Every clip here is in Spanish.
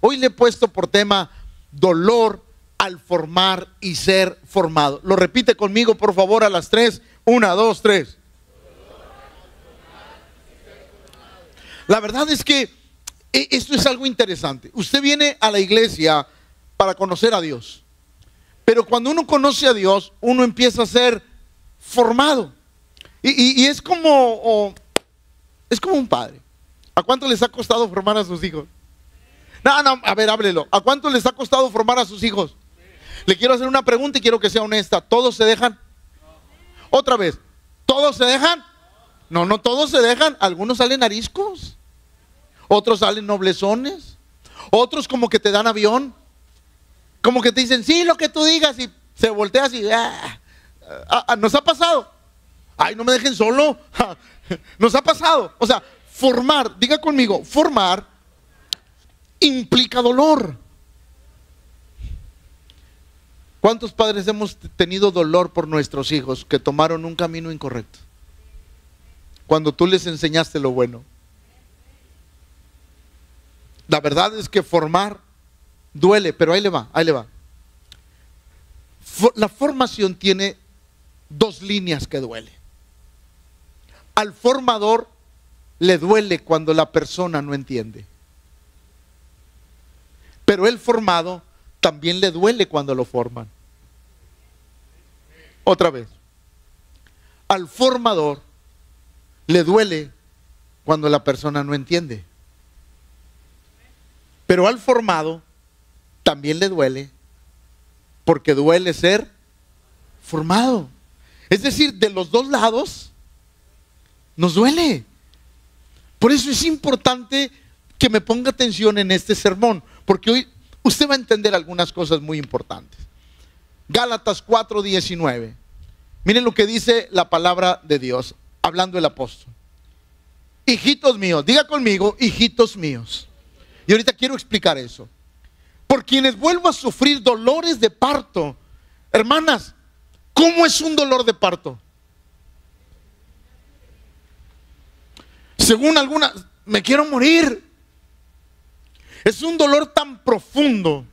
Hoy le he puesto por tema dolor al formar y ser formado. Lo repite conmigo, por favor, a las tres. Una, dos, tres. La verdad es que e, esto es algo interesante. Usted viene a la iglesia para conocer a Dios. Pero cuando uno conoce a Dios, uno empieza a ser formado. Y, es como es como un padre. ¿A cuánto les ha costado formar a sus hijos? No, no, a ver, háblelo. ¿A cuánto les ha costado formar a sus hijos? Le quiero hacer una pregunta y quiero que sea honesta. ¿Todos se dejan? Otra vez. ¿Todos se dejan? No, no todos se dejan. Algunos salen ariscos. Otros salen noblezones. Otros como que te dan avión. Como que te dicen, sí, lo que tú digas. Y se voltea así. Ah, ah, ah, ¿Nos ha pasado? Ay, no me dejen solo. Nos ha pasado. O sea, formar, diga conmigo, formar implica dolor. ¿Cuántos padres hemos tenido dolor por nuestros hijos que tomaron un camino incorrecto? Cuando tú les enseñaste lo bueno. La verdad es que formar duele, pero ahí le va, ahí le va. La formación tiene dos líneas que duele. Al formador le duele cuando la persona no entiende. Pero el formado también le duele cuando lo forman. Otra vez. Al formador le duele cuando la persona no entiende. Pero al formado también le duele porque duele ser formado. Es decir, de los dos lados nos duele. Por eso es importante que me ponga atención en este sermón, porque hoy usted va a entender algunas cosas muy importantes. Gálatas 4:19. Miren lo que dice la palabra de Dios, hablando el apóstol. Hijitos míos, diga conmigo, hijitos míos. Y ahorita quiero explicar eso. Por quienes vuelvo a sufrir dolores de parto. Hermanas, ¿cómo es un dolor de parto? Según algunas, me quiero morir. Es un dolor tan profundo,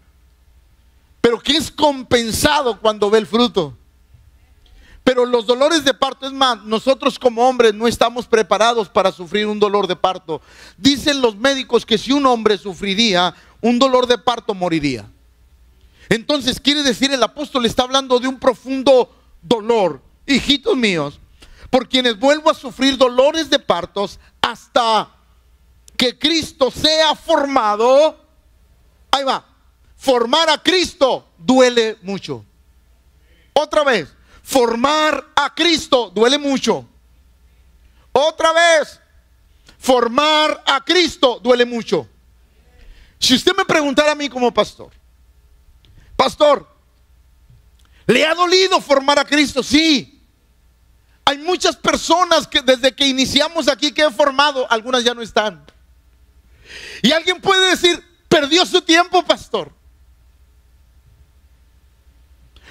pero que es compensado cuando ve el fruto. Pero los dolores de parto, es más, nosotros como hombres no estamos preparados para sufrir un dolor de parto. Dicen los médicos que si un hombre sufriría un dolor de parto, moriría. Entonces quiere decir el apóstol está hablando de un profundo dolor. Hijitos míos, por quienes vuelvo a sufrir dolores de partos hasta que Cristo sea formado. Ahí va. Formar a Cristo duele mucho. Otra vez. Formar a Cristo duele mucho. Otra vez. Formar a Cristo duele mucho. Si usted me preguntara a mí como pastor, pastor, ¿le ha dolido formar a Cristo? Sí. Hay muchas personas que desde que iniciamos aquí que he formado, algunas ya no están. Y alguien puede decir, perdió su tiempo, pastor.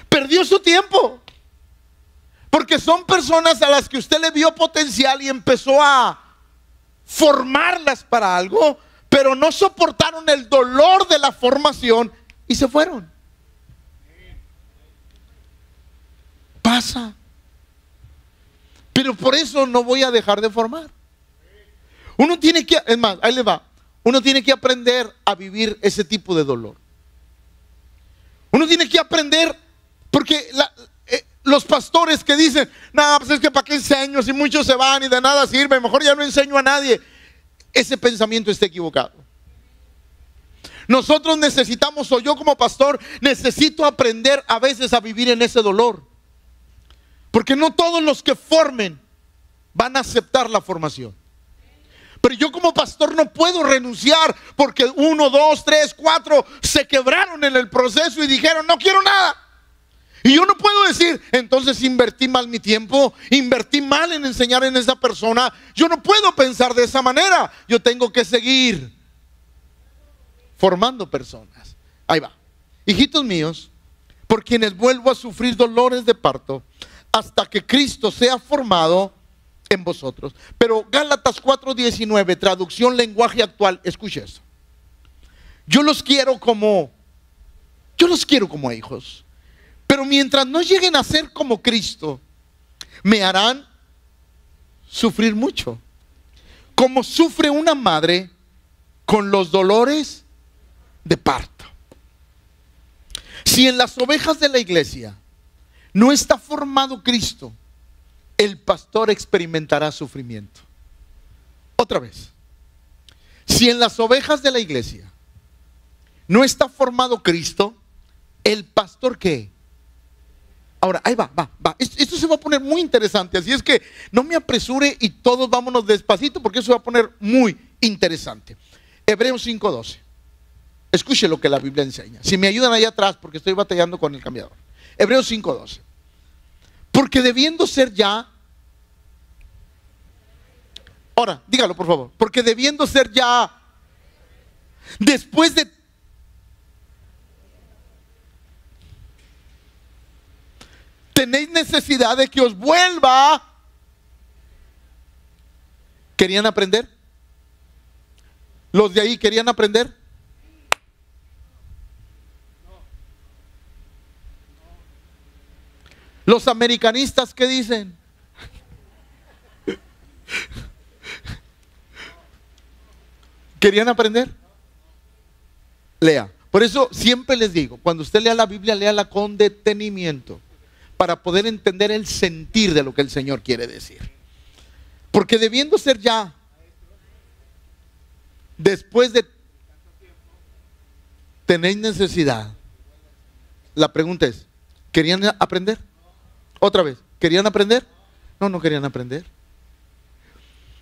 Perdió su tiempo. Porque son personas a las que usted le vio potencial y empezó a formarlas para algo, pero no soportaron el dolor de la formación y se fueron. Pasa. Pero por eso no voy a dejar de formar. Uno tiene que, es más, ahí le va, uno tiene que aprender a vivir ese tipo de dolor. Uno tiene que aprender, porque eh, los pastores que dicen, no, pues es que para qué enseño si muchos se van y de nada sirve, mejor ya no enseño a nadie. Ese pensamiento está equivocado. Nosotros necesitamos, o yo como pastor, necesito aprender a veces a vivir en ese dolor. Porque no todos los que formen van a aceptar la formación. Pero yo como pastor no puedo renunciar porque uno, dos, tres, cuatro se quebraron en el proceso y dijeron, no quiero nada. Y yo no puedo decir, entonces invertí mal mi tiempo, invertí mal en enseñar en esa persona. Yo no puedo pensar de esa manera. Yo tengo que seguir formando personas. Ahí va. Hijitos míos, por quienes vuelvo a sufrir dolores de parto, hasta que Cristo sea formado en vosotros. Pero Gálatas 4:19, traducción lenguaje actual, escuche eso. yo los quiero como, yo los quiero como hijos. Pero mientras no lleguen a ser como Cristo, me harán sufrir mucho. Como sufre una madre con los dolores de parto. Si en las ovejas de la iglesia no está formado Cristo, el pastor experimentará sufrimiento. Otra vez, si en las ovejas de la iglesia no está formado Cristo, el pastor qué? Ahora, ahí va, va, va. Esto, se va a poner muy interesante. Así es que no me apresure y todos vámonos despacito porque eso va a poner muy interesante. Hebreos 5.12. Escuche lo que la Biblia enseña. Si me ayudan allá atrás porque estoy batallando con el cambiador. Hebreos 5.12. Porque debiendo ser ya... Ahora, dígalo por favor. Porque debiendo ser ya... Después de tenéis necesidad de que os vuelva. ¿Querían aprender? ¿Los de ahí querían aprender? Los americanistas, ¿qué dicen? ¿Querían aprender? Lea. Por eso siempre les digo, cuando usted lea la Biblia, léala con detenimiento para poder entender el sentir de lo que el Señor quiere decir. Porque debiendo ser ya, después de tenéis necesidad, la pregunta es, ¿querían aprender? Otra vez, ¿querían aprender? No, no querían aprender.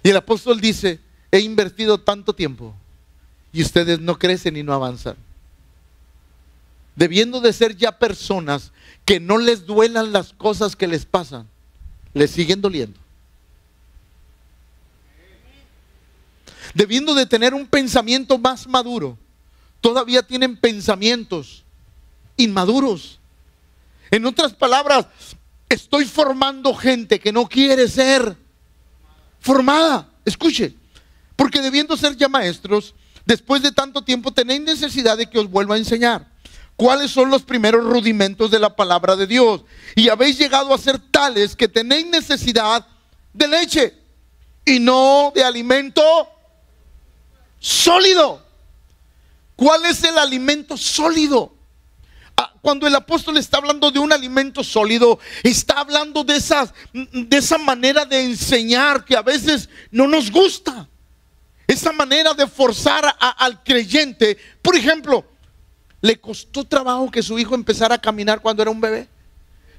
Y el apóstol dice, he invertido tanto tiempo y ustedes no crecen y no avanzan debiendo de ser ya personas que no les duelan las cosas que les pasan, les siguen doliendo. Debiendo de tener un pensamiento más maduro, todavía tienen pensamientos inmaduros. En otras palabras, estoy formando gente que no quiere ser formada. Escuche, porque debiendo ser ya maestros, después de tanto tiempo tenéis necesidad de que os vuelva a enseñar cuáles son los primeros rudimentos de la palabra de Dios. Y habéis llegado a ser tales que tenéis necesidad de leche y no de alimento sólido. ¿Cuál es el alimento sólido? Ah, cuando el apóstol está hablando de un alimento sólido, está hablando de, esas, de esa manera de enseñar que a veces no nos gusta. Esa manera de forzar al creyente. Por ejemplo, ¿Le costó trabajo que su hijo empezara a caminar cuando era un bebé?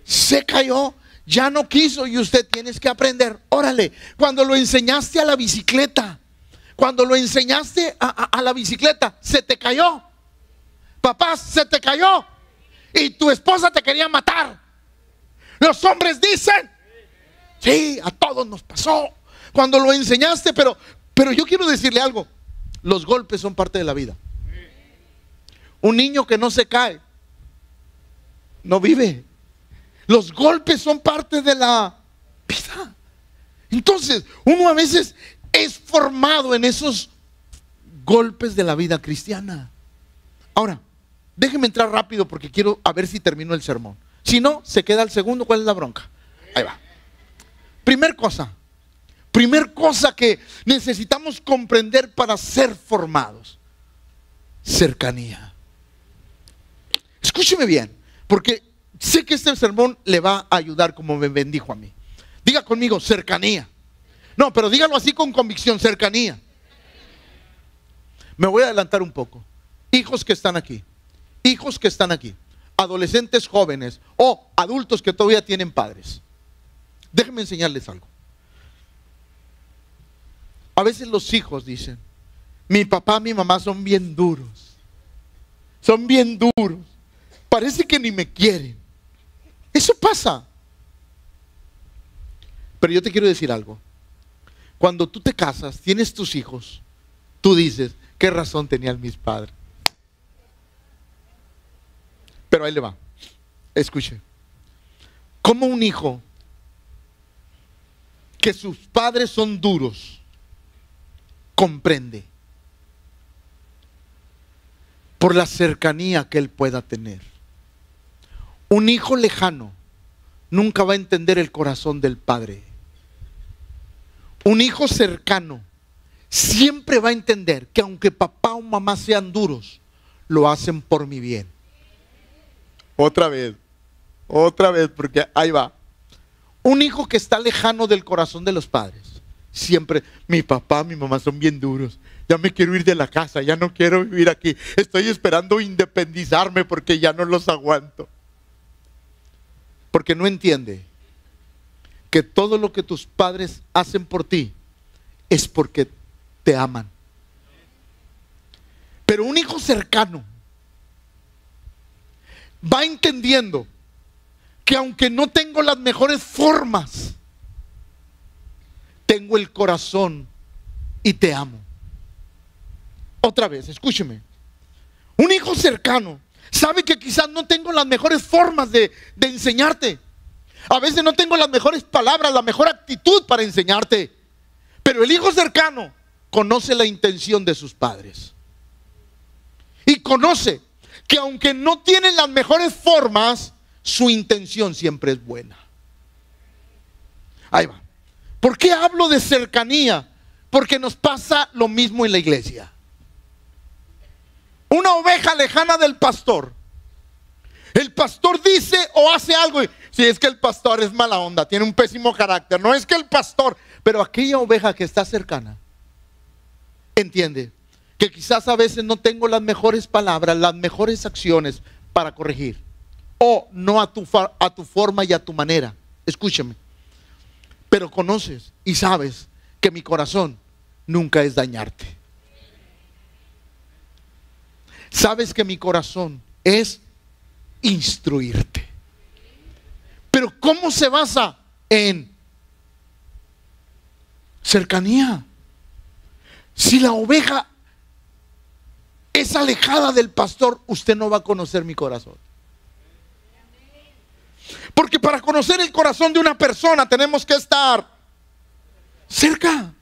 Se cayó, ya no quiso y usted tienes que aprender. Órale, cuando lo enseñaste a la bicicleta, cuando lo enseñaste a, la bicicleta, se te cayó. Papá, se te cayó. Y tu esposa te quería matar. Los hombres dicen, sí, a todos nos pasó. Cuando lo enseñaste, pero, pero yo quiero decirle algo. Los golpes son parte de la vida. Un niño que no se cae, no vive. Los golpes son parte de la vida. Entonces, uno a veces es formado en esos golpes de la vida cristiana. Ahora, déjeme entrar rápido porque quiero a ver si termino el sermón. Si no, se queda el segundo. ¿Cuál es la bronca? Ahí va. Primer cosa. Primer cosa que necesitamos comprender para ser formados. Cercanía. Escúcheme bien, porque sé que este sermón le va a ayudar como me bendijo a mí. Diga conmigo, cercanía. No, pero dígalo así con convicción, cercanía. Me voy a adelantar un poco. Hijos que están aquí, hijos que están aquí, adolescentes jóvenes o adultos que todavía tienen padres. Déjenme enseñarles algo. A veces los hijos dicen, mi papá, mi mamá son bien duros. Son bien duros parece que ni me quieren. Eso pasa. Pero yo te quiero decir algo. Cuando tú te casas, tienes tus hijos, tú dices, ¿qué razón tenían mis padres? Ahí le va. Escuche. Como un hijo que sus padres son duros comprende por la cercanía que él pueda tener. Un hijo lejano nunca va a entender el corazón del padre. Un hijo cercano siempre va a entender que aunque papá o mamá sean duros, lo hacen por mi bien. Otra vez, otra vez, porque ahí va. Un hijo que está lejano del corazón de los padres, siempre, mi papá, mi mamá son bien duros. Ya me quiero ir de la casa, ya no quiero vivir aquí. Estoy esperando independizarme porque ya no los aguanto. Porque no entiende que todo lo que tus padres hacen por ti es porque te aman. Pero un hijo cercano va entendiendo que aunque no tengo las mejores formas, tengo el corazón y te amo. Otra vez, escúcheme. Un hijo cercano sabe que quizás no tengo las mejores formas de, enseñarte. A veces no tengo las mejores palabras, la mejor actitud para enseñarte. Pero el hijo cercano conoce la intención de sus padres. Y conoce que aunque no tienen las mejores formas, su intención siempre es buena. Ahí va. ¿Por qué hablo de cercanía? Porque nos pasa lo mismo en la iglesia. Una oveja lejana del pastor. El pastor dice o hace algo. Si es que el pastor es mala onda, tiene un pésimo carácter. No es que el pastor, pero aquella oveja que está cercana entiende que quizás a veces no tengo las mejores palabras, las mejores acciones para corregir. O no a tu, a tu forma y a tu manera. Escúchame. Pero conoces y sabes que mi corazón nunca es dañarte. Sabes que mi corazón es instruirte. Pero ¿cómo se basa en cercanía? Si la oveja es alejada del pastor, usted no va a conocer mi corazón. Porque para conocer el corazón de una persona tenemos que estar cerca.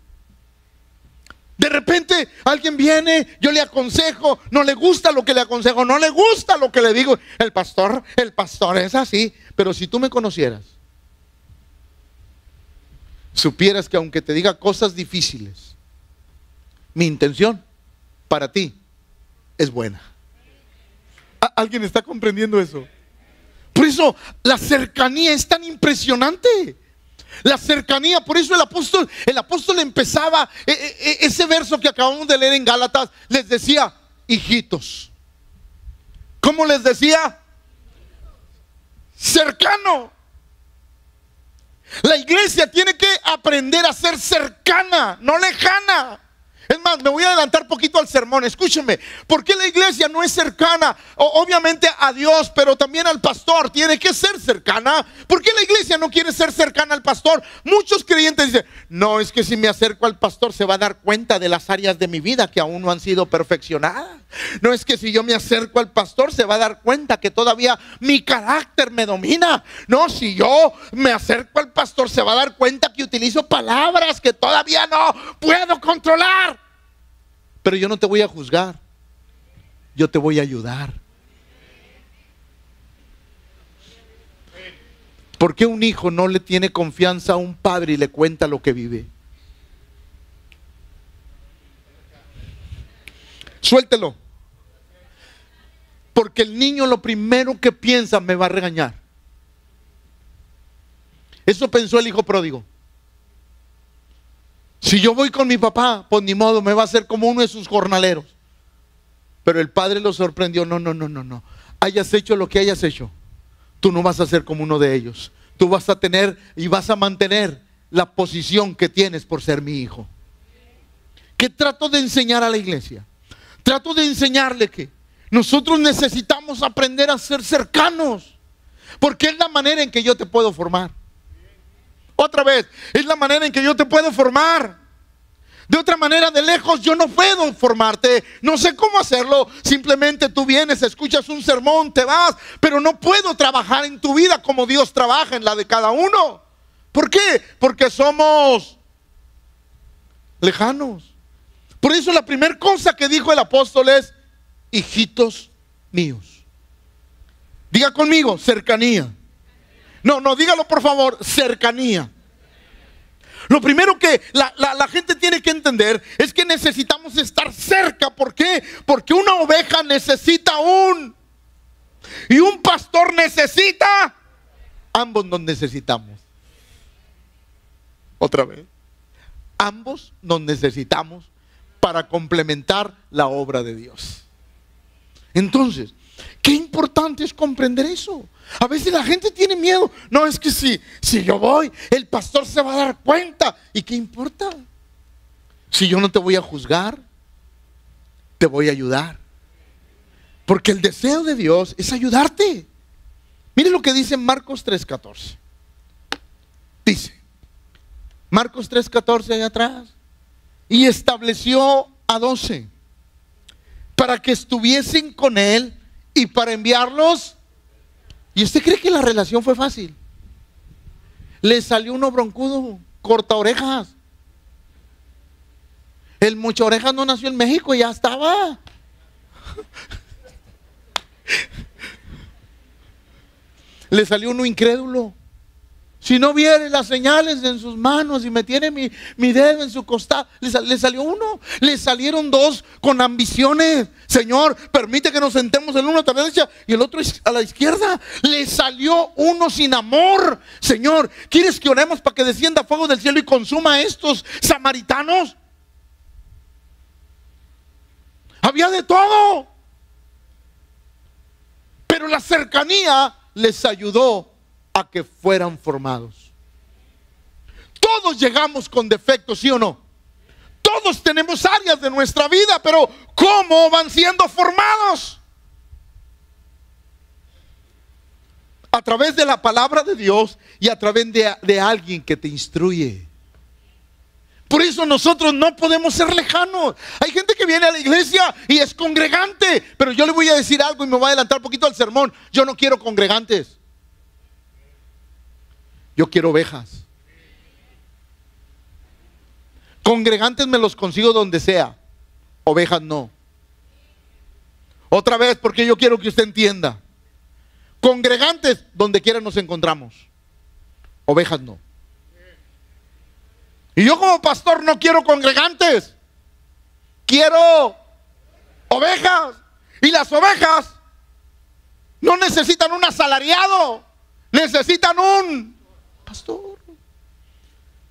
De repente alguien viene, yo le aconsejo, no le gusta lo que le aconsejo, no le gusta lo que le digo. El pastor, el pastor es así. Pero si tú me conocieras, supieras que aunque te diga cosas difíciles, mi intención para ti es buena. ¿Alguien está comprendiendo eso? Por eso la cercanía es tan impresionante. La cercanía, por eso el apóstol, el apóstol empezaba e, e, e, ese verso que acabamos de leer en Gálatas, les decía, hijitos. ¿Cómo les decía? Cercano. La iglesia tiene que aprender a ser cercana, no lejana. Es más, me voy a adelantar poquito al sermón. Escúchenme, ¿por qué la iglesia no es cercana? obviamente a Dios, pero también al pastor. Tiene que ser cercana. ¿Por qué la iglesia no quiere ser cercana al pastor? Muchos creyentes dicen, no, es que si me acerco al pastor se va a dar cuenta de las áreas de mi vida que aún no han sido perfeccionadas. No es que si yo me acerco al pastor se va a dar cuenta que todavía mi carácter me domina. No, si yo me acerco al pastor se va a dar cuenta que utilizo palabras que todavía no puedo controlar. Pero yo no te voy a juzgar. Yo te voy a ayudar. ¿Por qué un hijo no le tiene confianza a un padre y le cuenta lo que vive? Suéltelo. Porque el niño lo primero que piensa me va a regañar. Eso pensó el hijo pródigo. Si yo voy con mi papá, pues ni modo, me va a hacer como uno de sus jornaleros. Pero el padre lo sorprendió, no, no, no, no, no. Hayas hecho lo que hayas hecho, tú no vas a ser como uno de ellos. Tú vas a tener y vas a mantener la posición que tienes por ser mi hijo. ¿Qué trato de enseñar a la iglesia? Trato de enseñarle que nosotros necesitamos aprender a ser cercanos, porque es la manera en que yo te puedo formar. Otra vez, es la manera en que yo te puedo formar. De otra manera, de lejos, yo no puedo formarte. No sé cómo hacerlo. Simplemente tú vienes, escuchas un sermón, te vas. Pero no puedo trabajar en tu vida como Dios trabaja en la de cada uno. ¿Por qué? Porque somos lejanos. Por eso la primera cosa que dijo el apóstol es, hijitos míos. Diga conmigo, cercanía. No, no, dígalo por favor, cercanía. Lo primero que la, gente tiene que entender es que necesitamos estar cerca. ¿Por qué? Porque una oveja necesita un... Y un pastor necesita... Ambos nos necesitamos. Otra vez. Ambos nos necesitamos para complementar la obra de Dios. Entonces, qué importante es comprender eso. A veces la gente tiene miedo. No, es que si, si yo voy, el pastor se va a dar cuenta. ¿Y qué importa? Si yo no te voy a juzgar, te voy a ayudar. Porque el deseo de Dios es ayudarte. Mire lo que dice Marcos 3:14. Dice, Marcos 3:14 allá atrás. Y estableció a doce para que estuviesen con él y para enviarlos ¿Y usted cree que la relación fue fácil? Le salió uno broncudo, corta orejas. El mucho orejas no nació en México, ya estaba. Le salió uno incrédulo. Si no viere las señales en sus manos y me tiene mi, dedo en su costado, le, salió uno, le salieron dos con ambiciones. Señor, permite que nos sentemos el uno a la derecha y el otro a la izquierda. Le salió uno sin amor. Señor, ¿quieres que oremos para que descienda fuego del cielo y consuma a estos samaritanos? Había de todo. Pero la cercanía les ayudó que fueran formados. Todos llegamos con defectos, ¿sí o no? Todos tenemos áreas de nuestra vida, pero ¿cómo van siendo formados? A través de la palabra de Dios y a través de, de alguien que te instruye. Por eso nosotros no podemos ser lejanos. Hay gente que viene a la iglesia y es congregante, pero yo le voy a decir algo y me voy a adelantar un poquito al sermón. Yo no quiero congregantes. Yo quiero ovejas. Congregantes me los consigo donde sea. Ovejas no. Otra vez, porque yo quiero que usted entienda. Congregantes, donde quiera nos encontramos. Ovejas no. Y yo como pastor no quiero congregantes. Quiero ovejas. Y las ovejas no necesitan un asalariado. Necesitan un pastor.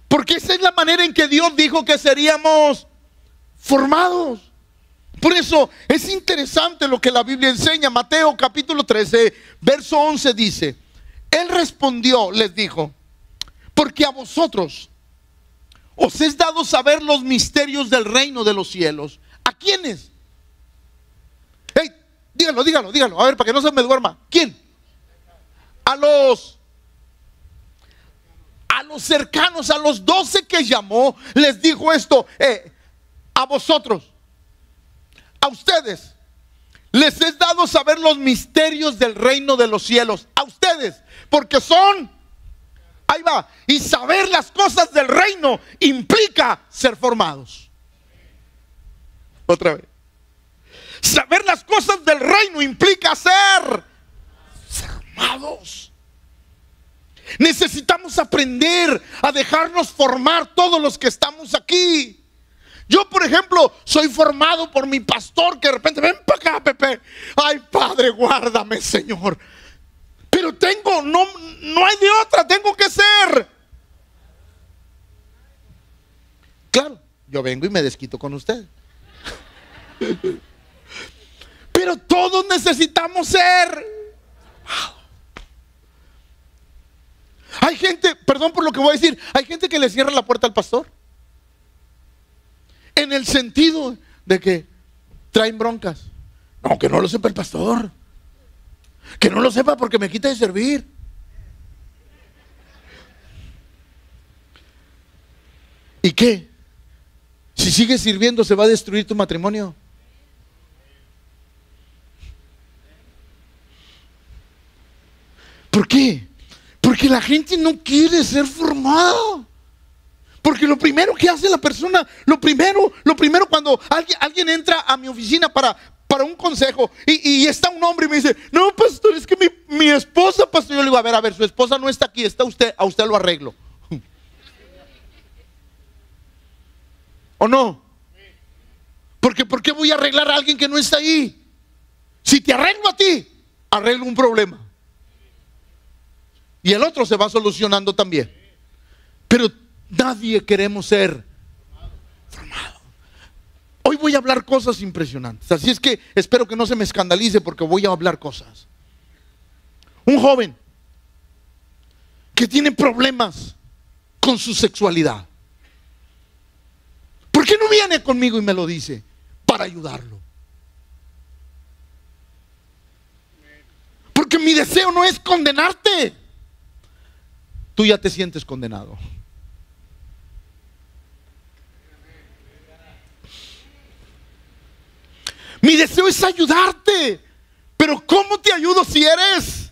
Porque esa es la manera en que Dios dijo que seríamos formados. Por eso es interesante lo que la Biblia enseña. Mateo capítulo 13, verso 11 dice, Él respondió, les dijo, porque a vosotros os es dado saber los misterios del reino de los cielos. ¿A quiénes? Hey, dígalo, dígalo, dígalo. A ver, para que no se me duerma. ¿Quién? A los a los cercanos, a los doce que llamó, les dijo esto, eh, a vosotros, a ustedes, les he dado saber los misterios del reino de los cielos, a ustedes, porque son, ahí va, y saber las cosas del reino implica ser formados. Otra vez. Saber las cosas del reino implica ser formados. Necesitamos aprender a dejarnos formar todos los que estamos aquí. Yo, por ejemplo, soy formado por mi pastor que de repente, ven para acá, Pepe. Ay, Padre, guárdame, Señor. Pero tengo, no, no hay de otra, tengo que ser. Claro, yo vengo y me desquito con usted. Pero todos necesitamos ser. Hay gente, perdón por lo que voy a decir, hay gente que le cierra la puerta al pastor. En el sentido de que traen broncas. No, que no lo sepa el pastor. Que no lo sepa porque me quita de servir. ¿Y qué? Si sigues sirviendo se va a destruir tu matrimonio. ¿Por qué? Porque la gente no quiere ser formada. Porque lo primero que hace la persona, lo primero, lo primero cuando alguien, entra a mi oficina para, para un consejo y, está un hombre y me dice, no, pastor, es que mi, mi esposa, pastor, yo le digo, a ver, a ver, su esposa no está aquí, está usted, a usted lo arreglo. ¿O no? Porque ¿por qué voy a arreglar a alguien que no está ahí? Si te arreglo a ti, arreglo un problema. Y el otro se va solucionando también. Pero nadie queremos ser formado. Hoy voy a hablar cosas impresionantes. Así es que espero que no se me escandalice porque voy a hablar cosas. Un joven que tiene problemas con su sexualidad. ¿Por qué no viene conmigo y me lo dice? Para ayudarlo. Porque mi deseo no es condenarte. Tú ya te sientes condenado. Mi deseo es ayudarte. Pero ¿cómo te ayudo si eres?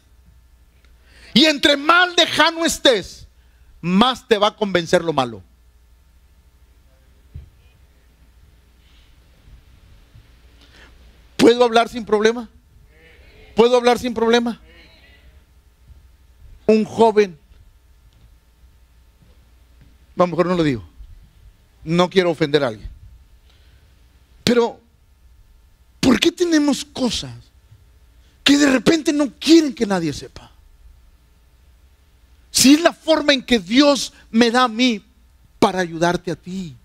Y entre más lejano estés, más te va a convencer lo malo. ¿Puedo hablar sin problema? ¿Puedo hablar sin problema? Un joven, lo mejor no lo digo, no quiero ofender a alguien, pero ¿por qué tenemos cosas que de repente no quieren que nadie sepa? Si es la forma en que Dios me da a mí para ayudarte a ti.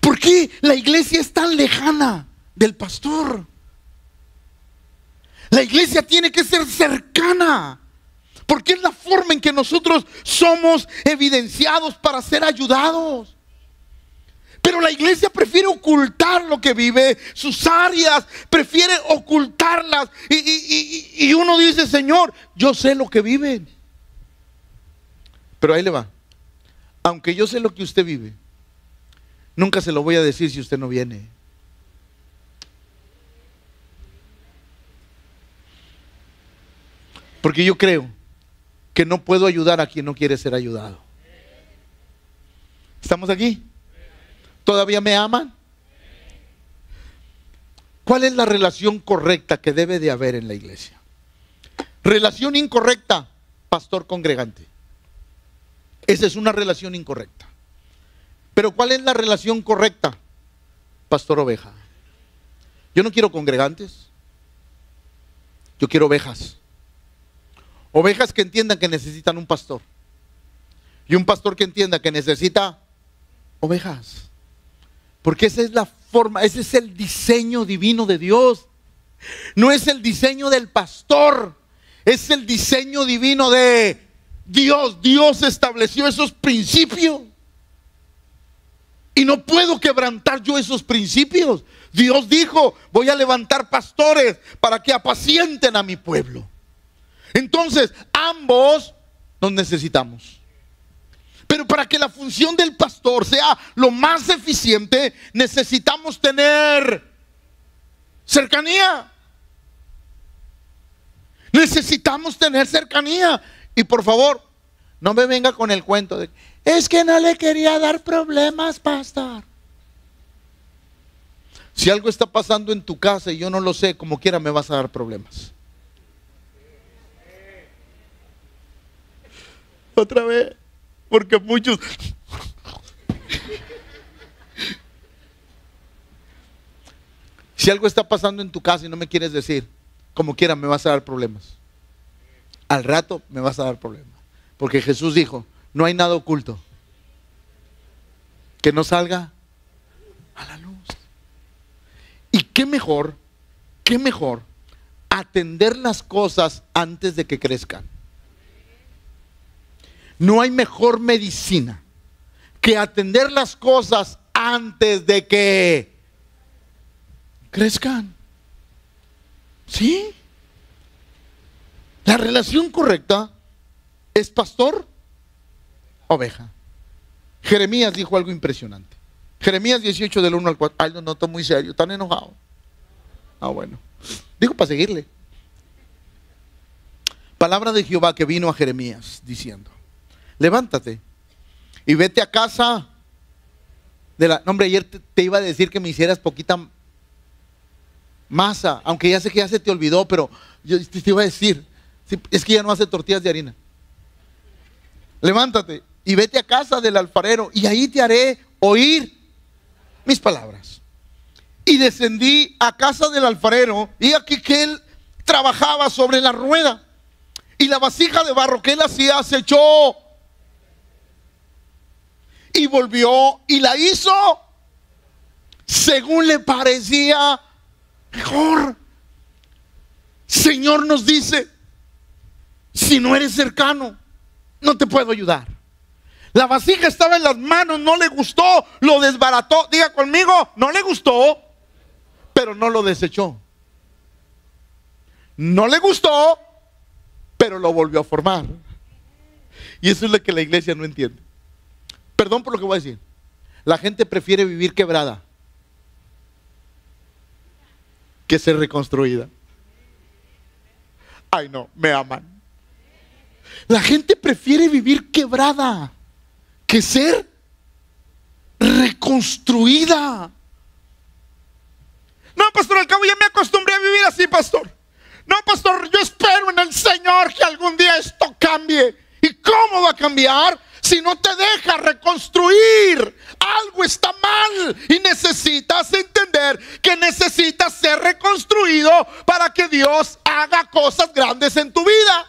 ¿Por qué la iglesia es tan lejana del pastor? La iglesia tiene que ser cercana. Porque es la forma en que nosotros somos evidenciados para ser ayudados. Pero la iglesia prefiere ocultar lo que vive, sus áreas, prefiere ocultarlas. Y, y, uno dice, Señor, yo sé lo que viven. Pero ahí le va. Aunque yo sé lo que usted vive, Nunca se lo voy a decir si usted no viene. Porque yo creo que no puedo ayudar a quien no quiere ser ayudado. ¿Estamos aquí? ¿Todavía me aman? ¿Cuál es la relación correcta que debe de haber en la iglesia? Relación incorrecta, pastor congregante. Esa es una relación incorrecta. Pero ¿cuál es la relación correcta? Pastor oveja. Yo no quiero congregantes. Yo quiero ovejas. Ovejas que entiendan que necesitan un pastor. Y un pastor que entienda que necesita ovejas. Porque esa es la forma, ese es el diseño divino de Dios. No es el diseño del pastor, es el diseño divino de Dios. Dios estableció esos principios. Y no puedo quebrantar yo esos principios. Dios dijo, voy a levantar pastores para que apacienten a mi pueblo. Entonces, ambos nos necesitamos. Pero para que la función del pastor sea lo más eficiente, necesitamos tener cercanía. Necesitamos tener cercanía. Y por favor, no me venga con el cuento de es que no le quería dar problemas, pastor. Si algo está pasando en tu casa y yo no lo sé, como quiera me vas a dar problemas. Otra vez, porque muchos... Si algo está pasando en tu casa y no me quieres decir, como quiera me vas a dar problemas. Al rato me vas a dar problemas. Porque Jesús dijo, no hay nada oculto que no salga a la luz. Y qué mejor, qué mejor atender las cosas antes de que crezcan. No hay mejor medicina que atender las cosas antes de que crezcan. ¿Sí? La relación correcta es pastor oveja. Jeremías dijo algo impresionante. Jeremías 18 del 1 al 4. Ay, no noto muy serio, tan enojado. Ah, bueno. Dijo para seguirle. Palabra de Jehová que vino a Jeremías diciendo, levántate y vete a casa de la... hombre, ayer te, iba a decir que me hicieras poquita masa, aunque ya sé que ya se te olvidó, pero yo te iba a decir, es que ya no hace tortillas de harina. Levántate y vete a casa del alfarero y ahí te haré oír mis palabras. Y descendí a casa del alfarero y aquí que él trabajaba sobre la rueda. Y la vasija de barro que él hacía se echó. Y volvió y la hizo según le parecía mejor. Señor nos dice, si no eres cercano, no te puedo ayudar. La vasija estaba en las manos, no le gustó, lo desbarató. Diga conmigo, no le gustó, pero no lo desechó. No le gustó, pero lo volvió a formar. Y eso es lo que la iglesia no entiende. Perdón por lo que voy a decir. La gente prefiere vivir quebrada que ser reconstruida. Ay, no, me aman. La gente prefiere vivir quebrada que ser reconstruida. No, pastor, al cabo ya me acostumbré a vivir así, pastor. No, pastor, yo espero en el Señor que algún día esto cambie. ¿Y cómo va a cambiar? Si no te deja reconstruir, algo está mal y necesitas entender que necesitas ser reconstruido para que Dios haga cosas grandes en tu vida.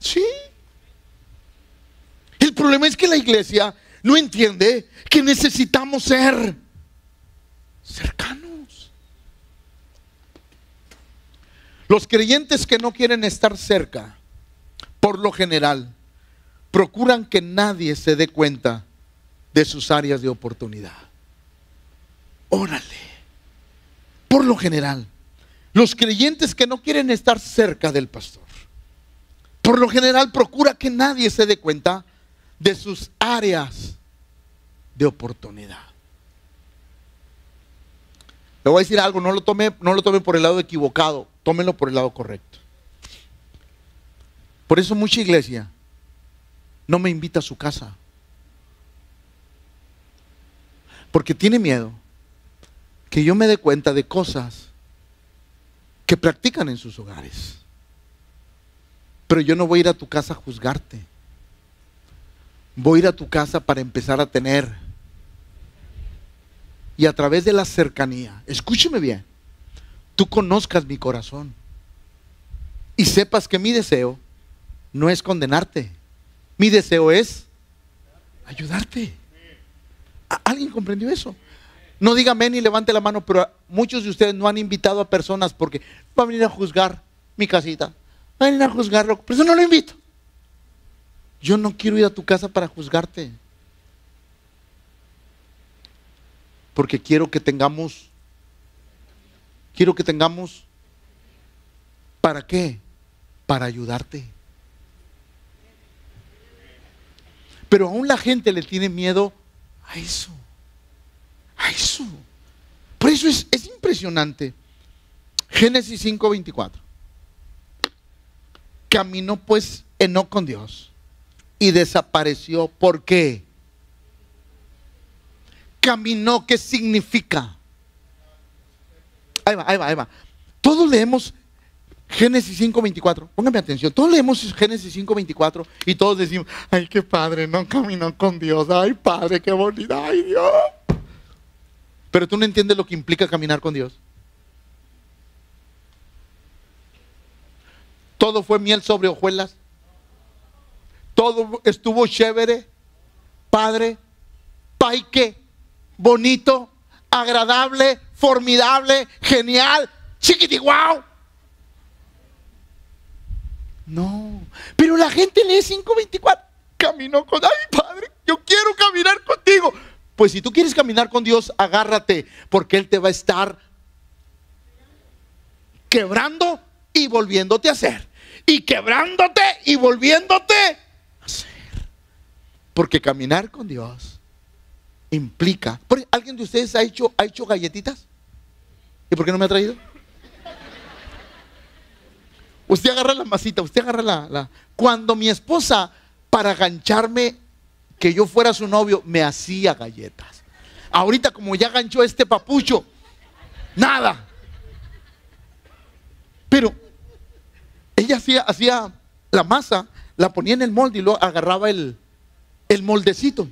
Sí. El problema es que la iglesia no entiende que necesitamos ser cercanos. Los creyentes que no quieren estar cerca, por lo general, procuran que nadie se dé cuenta de sus áreas de oportunidad. Órale. Por lo general, los creyentes que no quieren estar cerca del pastor, por lo general procura que nadie se dé cuenta de sus áreas de oportunidad. Le voy a decir algo, no lo tome, no lo tome por el lado equivocado, tómenlo por el lado correcto. Por eso mucha iglesia no me invita a su casa. Porque tiene miedo que yo me dé cuenta de cosas que practican en sus hogares. Pero yo no voy a ir a tu casa a juzgarte. Voy a ir a tu casa para empezar a tener. Y a través de la cercanía, escúcheme bien, tú conozcas mi corazón y sepas que mi deseo no es condenarte. Mi deseo es ayudarte. ¿Alguien comprendió eso? No diga amén y levante la mano, pero muchos de ustedes no han invitado a personas porque va a venir a juzgar mi casita. Va a venir a juzgarlo, pero eso no lo invito. Yo no quiero ir a tu casa para juzgarte. Porque quiero que tengamos, quiero que tengamos, ¿para qué? Para ayudarte. Pero aún la gente le tiene miedo a eso. A eso. Por eso es, impresionante. Génesis 5:24. Caminó pues Enoch con Dios y desapareció. ¿Por qué? Caminó, ¿qué significa? Ahí va, ahí va, ahí va. Todos leemos Génesis 5.24, póngame atención, todos leemos Génesis 5.24 y todos decimos, ay, qué padre, no caminó con Dios, ay, padre, qué bonita, ay, Dios. Pero tú no entiendes lo que implica caminar con Dios. Todo fue miel sobre hojuelas. Todo estuvo chévere, padre, paique, bonito, agradable, formidable, genial, chiquiti, wow. No, pero la gente lee 5.24. Caminó con, ay Padre, yo quiero caminar contigo. Pues si tú quieres caminar con Dios, agárrate, porque Él te va a estar quebrando y volviéndote a hacer. Y quebrándote y volviéndote a hacer. Porque caminar con Dios implica. ¿Alguien de ustedes ha hecho, ha hecho galletitas? ¿Y por qué no me ha traído? Usted agarra la masita, usted agarra la, Cuando mi esposa, para gancharme que yo fuera su novio, me hacía galletas. Ahorita como ya ganchó este papucho, Nada. Pero ella hacía, hacía la masa, la ponía en el molde y luego agarraba el, el moldecito.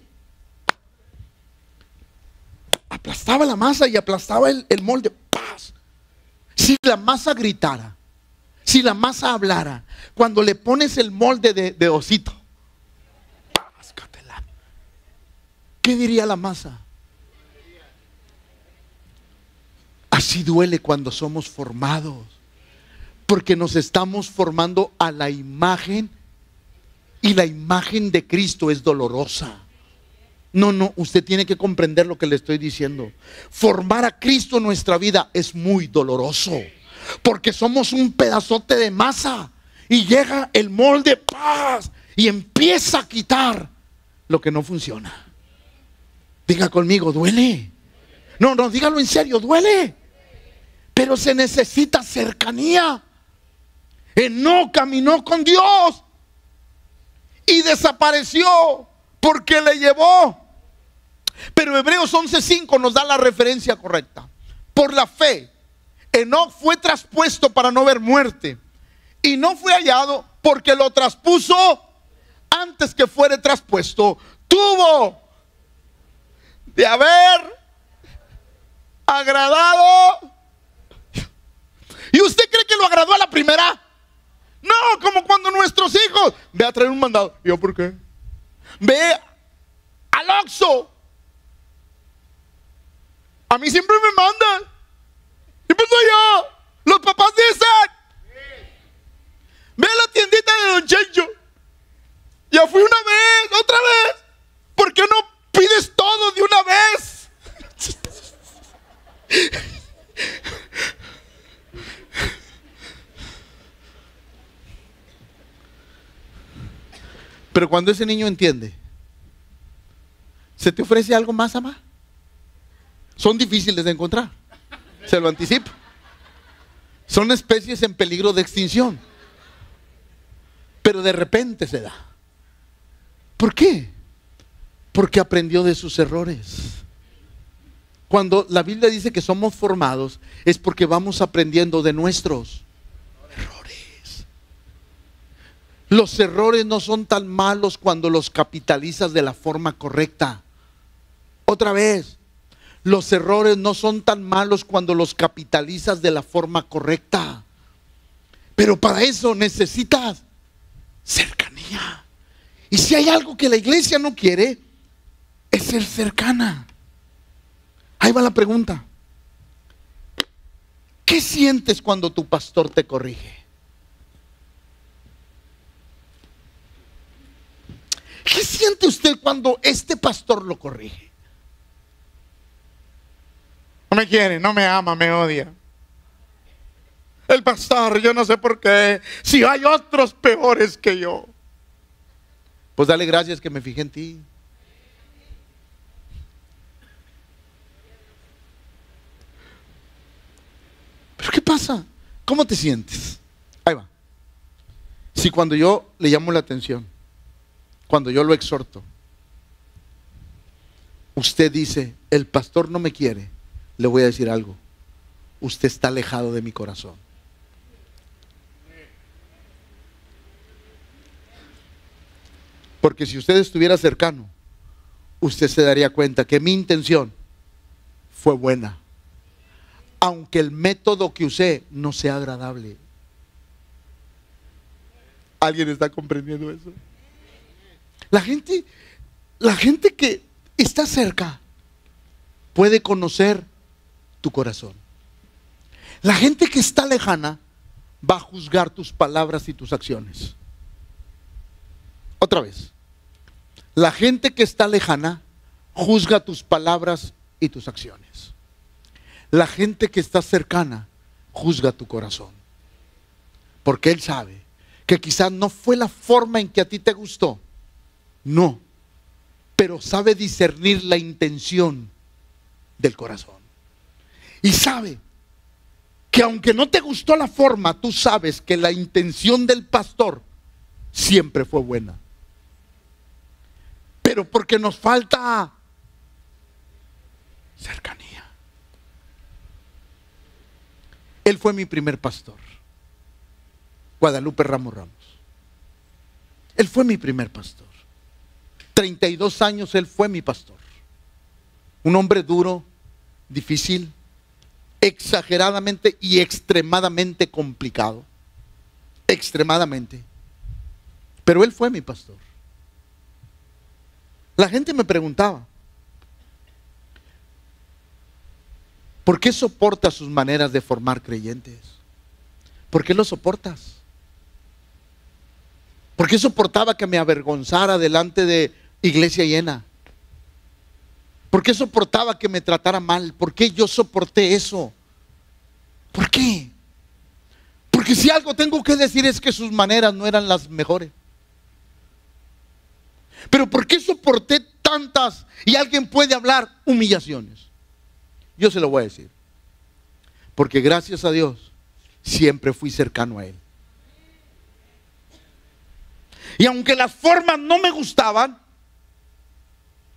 Aplastaba la masa y aplastaba el, el molde. ¡Paz! Si la masa gritara, si la masa hablara, cuando le pones el molde de, de osito. ¿qué diría la masa? Así duele cuando somos formados, porque nos estamos formando a la imagen y la imagen de Cristo es dolorosa. No, no, usted tiene que comprender lo que le estoy diciendo. Formar a Cristo en nuestra vida es muy doloroso, porque somos un pedazote de masa y llega el molde paz y empieza a quitar lo que no funciona. Diga conmigo, duele. No, no, dígalo en serio, duele. Pero se necesita cercanía. no caminó con Dios y desapareció porque le llevó pero Hebreos 11:5 nos da la referencia correcta. Por la fe, Enoch fue traspuesto para no ver muerte y no fue hallado porque lo traspuso antes que fuere traspuesto. Tuvo de haber agradado. ¿Y usted cree que lo agradó a la primera? No, como cuando nuestros hijos ve a traer un mandado. ¿Yo por qué? Ve al Oxo a mí siempre me mandan. Siempre soy yo. Los papás dicen. Ve a la tiendita de Don Chencho. Ya fui una vez, otra vez. ¿Por qué no pides todo de una vez? Pero cuando ese niño entiende, ¿se te ofrece algo más, ama? son difíciles de encontrar. Se lo anticipo. Son especies en peligro de extinción. Pero de repente se da. ¿Por qué? Porque aprendió de sus errores. Cuando la Biblia dice que somos formados, es porque vamos aprendiendo de nuestros errores. Los errores no son tan malos cuando los capitalizas de la forma correcta. Otra vez, los errores no son tan malos cuando los capitalizas de la forma correcta. Pero para eso necesitas cercanía. Y si hay algo que la iglesia no quiere, es ser cercana. Ahí va la pregunta. ¿Qué sientes cuando tu pastor te corrige? ¿Qué siente usted cuando este pastor lo corrige? No me quiere, no me ama, me odia. El pastor, yo no sé por qué. Si hay otros peores que yo. Pues dale gracias que me fijé en ti. Pero ¿qué pasa? ¿Cómo te sientes? Ahí va. Si cuando yo le llamo la atención, cuando yo lo exhorto, usted dice, el pastor no me quiere, le voy a decir algo. Usted está alejado de mi corazón. Porque si usted estuviera cercano, usted se daría cuenta que mi intención fue buena. Aunque el método que usé no sea agradable. ¿Alguien está comprendiendo eso? La gente, la gente que está cerca puede conocer tu corazón. La gente que está lejana va a juzgar tus palabras y tus acciones. Otra vez. La gente que está lejana juzga tus palabras y tus acciones. La gente que está cercana juzga tu corazón. Porque Él sabe que quizás no fue la forma en que a ti te gustó. No. Pero sabe discernir la intención del corazón. Y sabe que aunque no te gustó la forma, tú sabes que la intención del pastor siempre fue buena. Pero porque nos falta cercanía. Él fue mi primer pastor. Guadalupe Ramos Ramos. Él fue mi primer pastor. 32 años Él fue mi pastor. Un hombre duro, difícil, exageradamente y extremadamente complicado. Extremadamente. Pero Él fue mi pastor. La gente me preguntaba, ¿por qué soportas sus maneras de formar creyentes? ¿Por qué lo soportas? ¿Por qué soportaba que me avergonzara delante de iglesia llena? ¿Por qué soportaba que me tratara mal? ¿Por qué yo soporté eso? ¿Por qué? Porque si algo tengo que decir es que sus maneras no eran las mejores. Pero ¿por qué soporté tantas y alguien puede hablar humillaciones? Yo se lo voy a decir. Porque gracias a Dios siempre fui cercano a Él. Y aunque las formas no me gustaban,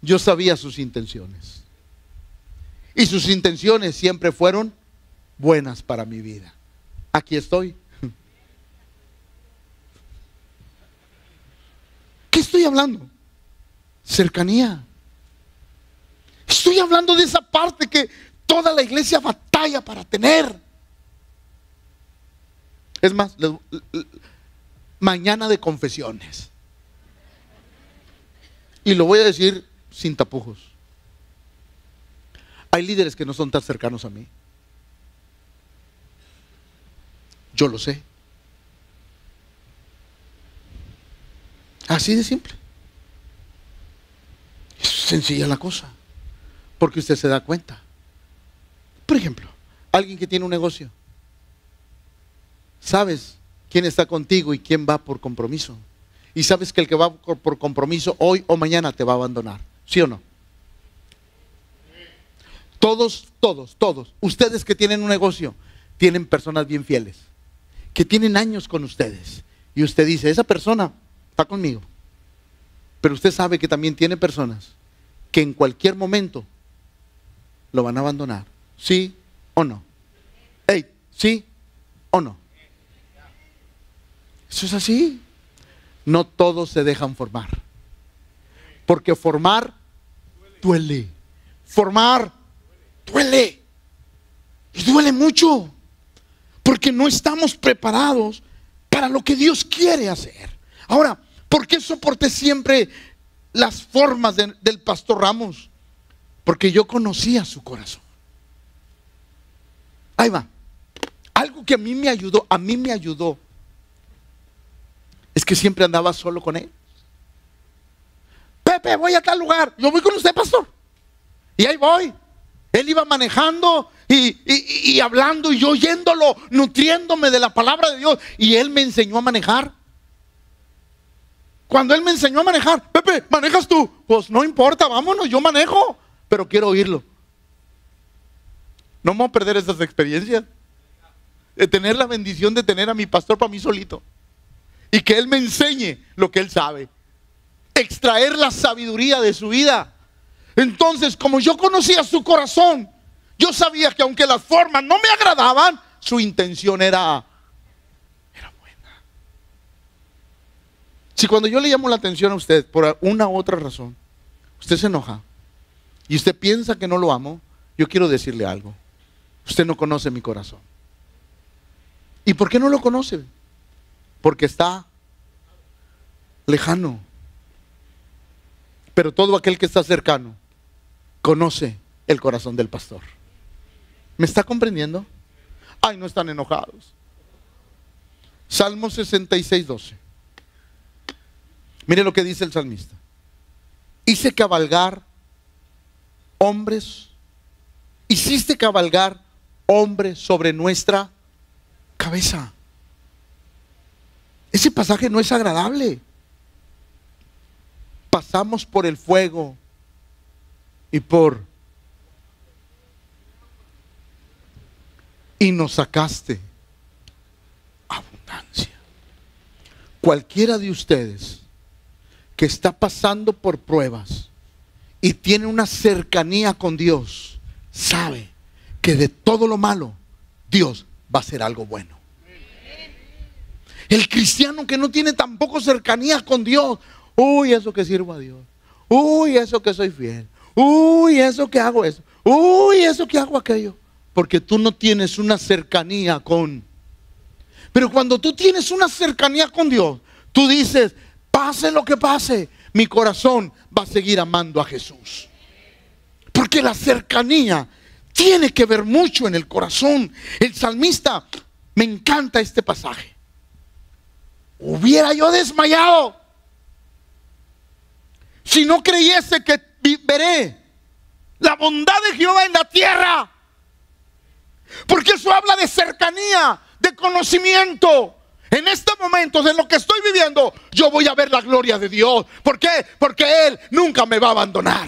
yo sabía sus intenciones. Y sus intenciones siempre fueron buenas para mi vida. Aquí estoy. ¿Qué estoy hablando? Cercanía. Estoy hablando de esa parte que toda la iglesia batalla para tener. Es más, mañana de confesiones. Y lo voy a decir sin tapujos. Hay líderes que no son tan cercanos a mí. Yo lo sé. Así de simple. Es sencilla la cosa. Porque usted se da cuenta. Por ejemplo, alguien que tiene un negocio. ¿Sabes quién está contigo y quién va por compromiso? Y sabes que el que va por compromiso hoy o mañana te va a abandonar. ¿Sí o no? Todos, todos, todos. Ustedes que tienen un negocio, tienen personas bien fieles, que tienen años con ustedes. Y usted dice, esa persona está conmigo. Pero usted sabe que también tiene personas que en cualquier momento lo van a abandonar. ¿Sí o no? Hey, ¿sí o no? Eso es así. No todos se dejan formar. Porque formar duele. Formar duele. Y duele mucho. Porque no estamos preparados para lo que Dios quiere hacer. Ahora, ¿por qué soporté siempre las formas del pastor Ramos? Porque yo conocía su corazón. Ahí va. Algo que a mí me ayudó, a mí me ayudó, es que siempre andaba solo con él. Pepe, voy a tal lugar. Yo voy con usted, pastor. Y ahí voy. Él iba manejando y, hablando y yo oyéndolo, nutriéndome de la palabra de Dios. Y él me enseñó a manejar. Cuando él me enseñó a manejar, Pepe, ¿manejas tú? Pues no importa, vámonos, yo manejo, pero quiero oírlo. No vamos a perder esas experiencias. De tener la bendición de tener a mi pastor para mí solito. Y que él me enseñe lo que él sabe extraer la sabiduría de su vida. Entonces, como yo conocía su corazón, yo sabía que aunque las formas no me agradaban, su intención era, buena. Si cuando yo le llamo la atención a usted por una u otra razón, usted se enoja y usted piensa que no lo amo, yo quiero decirle algo. Usted no conoce mi corazón. ¿Y por qué no lo conoce? Porque está lejano. Pero todo aquel que está cercano conoce el corazón del pastor. ¿Me está comprendiendo? Ay, no están enojados. Salmo 66, 12. Mire lo que dice el salmista. Hice cabalgar hombres, hiciste cabalgar hombres sobre nuestra cabeza. Ese pasaje no es agradable pasamos por el fuego y por... Y nos sacaste abundancia. Cualquiera de ustedes que está pasando por pruebas y tiene una cercanía con Dios, sabe que de todo lo malo Dios va a ser algo bueno. El cristiano que no tiene tampoco cercanía con Dios. Uy, eso que sirvo a Dios. Uy, eso que soy fiel. Uy, eso que hago eso. Uy, eso que hago aquello. Porque tú no tienes una cercanía con... Pero cuando tú tienes una cercanía con Dios, tú dices, pase lo que pase, mi corazón va a seguir amando a Jesús. Porque la cercanía tiene que ver mucho en el corazón. El salmista, me encanta este pasaje. Hubiera yo desmayado si no creyese que veré la bondad de Jehová en la tierra. Porque eso habla de cercanía, de conocimiento. En este momento de lo que estoy viviendo, yo voy a ver la gloria de Dios. ¿Por qué? Porque Él nunca me va a abandonar.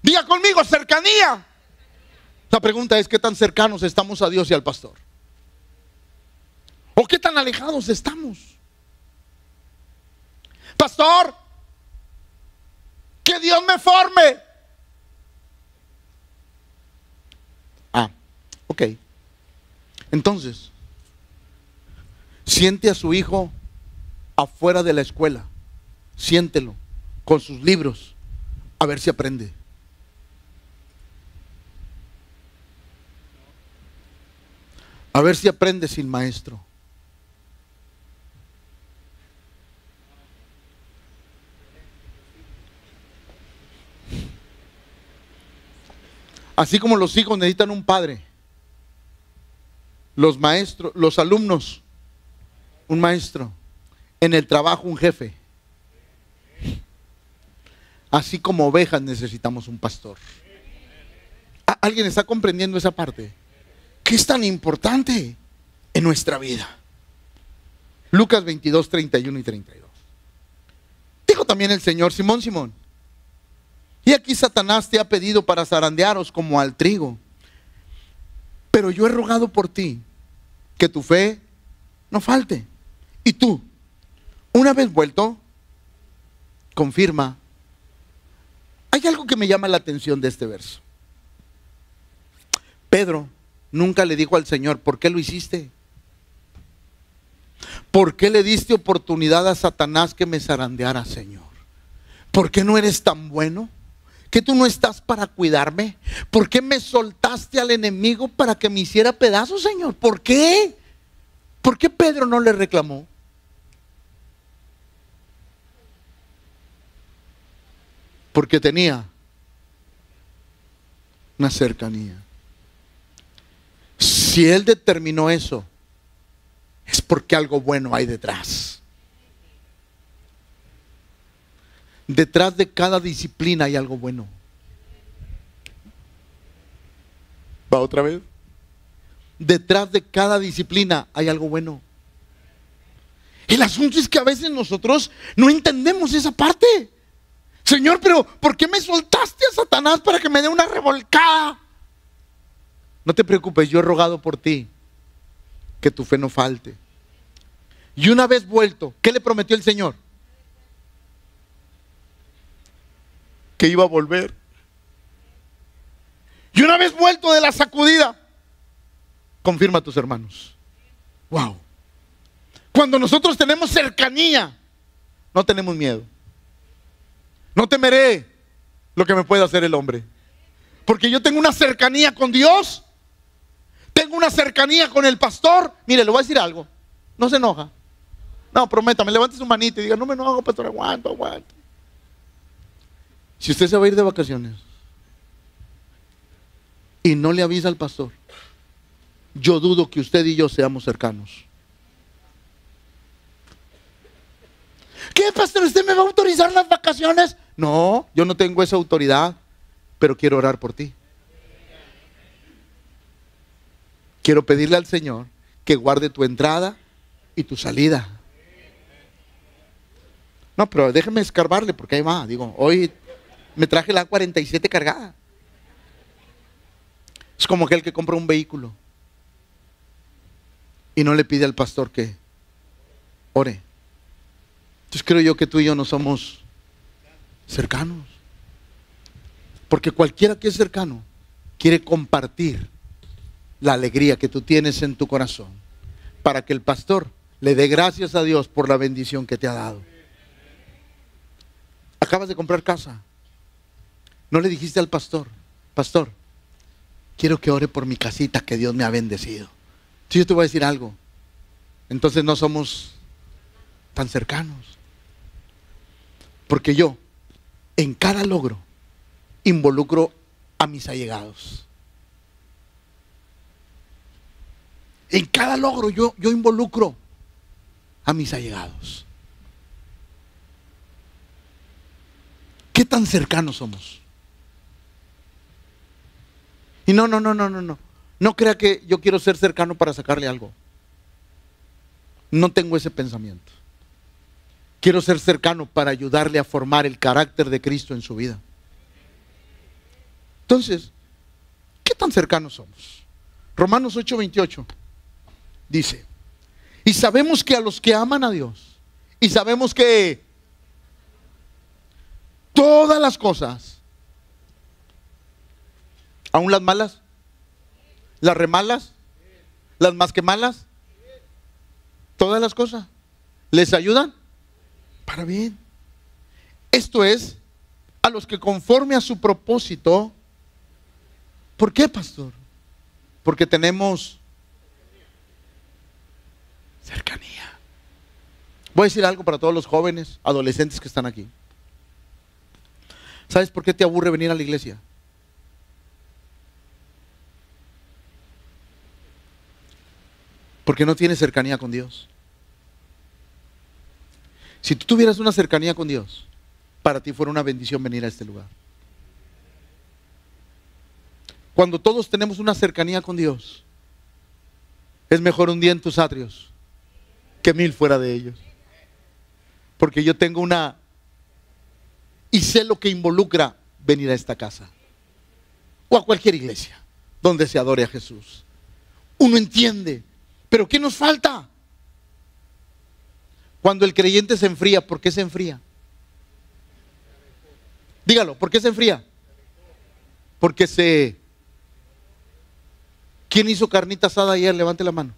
Diga conmigo, cercanía. La pregunta es, ¿qué tan cercanos estamos a Dios y al pastor? ¿O qué tan alejados estamos? Pastor, que Dios me forme. Ah, ok. Entonces, siente a su hijo afuera de la escuela. Siéntelo con sus libros. A ver si aprende. A ver si aprende sin maestro. Así como los hijos necesitan un padre, los maestros, los alumnos, un maestro, en el trabajo un jefe. Así como ovejas necesitamos un pastor. ¿Alguien está comprendiendo esa parte? ¿Qué es tan importante en nuestra vida? Lucas 22, 31 y 32. Dijo también el Señor, Simón, Simón, y aquí Satanás te ha pedido para zarandearos como al trigo. Pero yo he rogado por ti que tu fe no falte. Y tú, una vez vuelto, confirma. Hay algo que me llama la atención de este verso. Pedro nunca le dijo al Señor, ¿por qué lo hiciste? ¿Por qué le diste oportunidad a Satanás que me zarandeara, Señor? ¿Por qué no eres tan bueno? ¿Que tú no estás para cuidarme? ¿Por qué me soltaste al enemigo para que me hiciera pedazos, Señor? ¿Por qué? ¿Por qué Pedro no le reclamó? Porque tenía una cercanía. Si él determinó eso, es porque algo bueno hay detrás. Detrás de cada disciplina hay algo bueno. ¿Va otra vez? Detrás de cada disciplina hay algo bueno. El asunto es que a veces nosotros no entendemos esa parte. Señor, pero ¿por qué me soltaste a Satanás para que me dé una revolcada? No te preocupes, yo he rogado por ti que tu fe no falte. Y una vez vuelto, ¿qué le prometió el Señor? Que iba a volver. Y una vez vuelto de la sacudida, confirma a tus hermanos. Wow. Cuando nosotros tenemos cercanía, no tenemos miedo. No temeré lo que me pueda hacer el hombre. Porque yo tengo una cercanía con Dios. Tengo una cercanía con el pastor. Mire, le voy a decir algo. No se enoja. No, prométame, levante su manita y diga, no me enojo, pastor, aguanto, aguanto. Si usted se va a ir de vacaciones y no le avisa al pastor, yo dudo que usted y yo seamos cercanos. ¿Qué, pastor? ¿Usted me va a autorizar las vacaciones? No, yo no tengo esa autoridad, pero quiero orar por ti. Quiero pedirle al Señor que guarde tu entrada y tu salida. No, pero déjeme escarbarle porque ahí va. Digo, hoy me traje la 47 cargada. Es como aquel que compra un vehículo y no le pide al pastor que ore. Entonces creo yo que tú y yo no somos cercanos. Porque cualquiera que es cercano quiere compartir la alegría que tú tienes en tu corazón para que el pastor le dé gracias a Dios por la bendición que te ha dado. Acabas de comprar casa. No le dijiste al pastor, pastor, quiero que ore por mi casita que Dios me ha bendecido. Si yo te voy a decir algo, entonces no somos tan cercanos. Porque yo, en cada logro, involucro a mis allegados. En cada logro yo, yo involucro a mis allegados. ¿Qué tan cercanos somos? Y no, no, no, no, no, no. No crea que yo quiero ser cercano para sacarle algo. No tengo ese pensamiento. Quiero ser cercano para ayudarle a formar el carácter de Cristo en su vida. Entonces, ¿qué tan cercanos somos? Romanos 8:28 dice, y sabemos que a los que aman a Dios, y sabemos que todas las cosas, aún las malas, las remalas, las más que malas, todas las cosas, ¿les ayudan? Para bien. Esto es a los que conforme a su propósito, ¿por qué, pastor? Porque tenemos cercanía. Voy a decir algo para todos los jóvenes, adolescentes que están aquí. ¿Sabes por qué te aburre venir a la iglesia? Porque no tienes cercanía con Dios. Si tú tuvieras una cercanía con Dios, para ti fuera una bendición venir a este lugar. Cuando todos tenemos una cercanía con Dios, es mejor un día en tus atrios que mil fuera de ellos. Porque yo tengo una... Y sé lo que involucra venir a esta casa. O a cualquier iglesia donde se adore a Jesús. Uno entiende. Pero ¿qué nos falta? Cuando el creyente se enfría, ¿por qué se enfría? Dígalo, ¿por qué se enfría? Porque se... ¿Quién hizo carnita asada ayer? Levante la mano.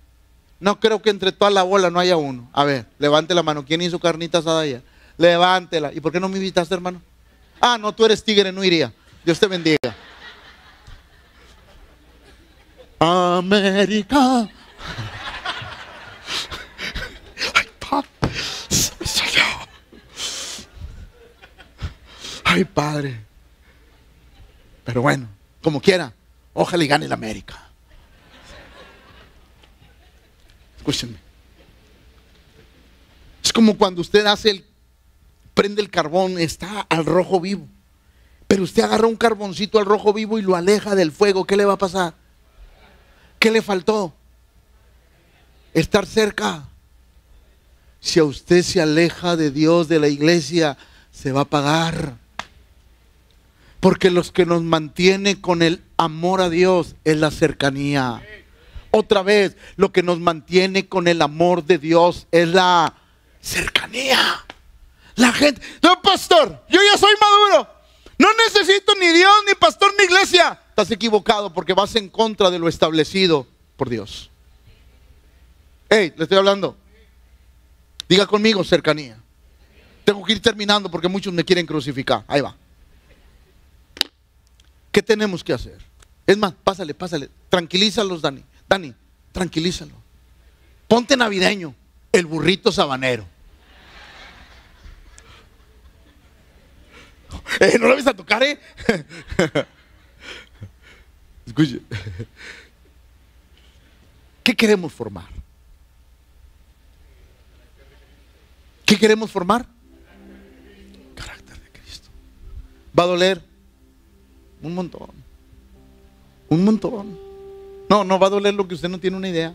No creo que entre toda la bola no haya uno. A ver, levante la mano. ¿Quién hizo carnitas asada allá? Levántela. ¿Y por qué no me invitaste, hermano? Ah, no, tú eres tigre, no iría. Dios te bendiga. América. Ay, padre. Pero bueno, como quiera, ojalá y gane la América. Escúchenme. Es como cuando usted hace el, prende el carbón, está al rojo vivo. Pero usted agarra un carboncito al rojo vivo y lo aleja del fuego. ¿Qué le va a pasar? ¿Qué le faltó? Estar cerca. Si a usted se aleja de Dios, de la iglesia, se va a pagar. Porque los que nos mantiene con el amor a Dios es la cercanía. Otra vez, lo que nos mantiene con el amor de Dios es la cercanía. La gente, no, pastor, yo ya soy maduro. No necesito ni Dios, ni pastor, ni iglesia. Estás equivocado porque vas en contra de lo establecido por Dios. Hey, le estoy hablando. Diga conmigo cercanía. Tengo que ir terminando porque muchos me quieren crucificar. Ahí va. ¿Qué tenemos que hacer? Es más, pásale, pásale. Tranquilízalos, Dani. Dani, tranquilízalo. Ponte navideño, el burrito sabanero. Eh, no lo ves a tocar, ¿eh? Escuche. ¿Qué queremos formar? ¿Qué queremos formar? Carácter de Cristo. Va a doler un montón. Un montón. No, no va a doler lo que usted no tiene una idea.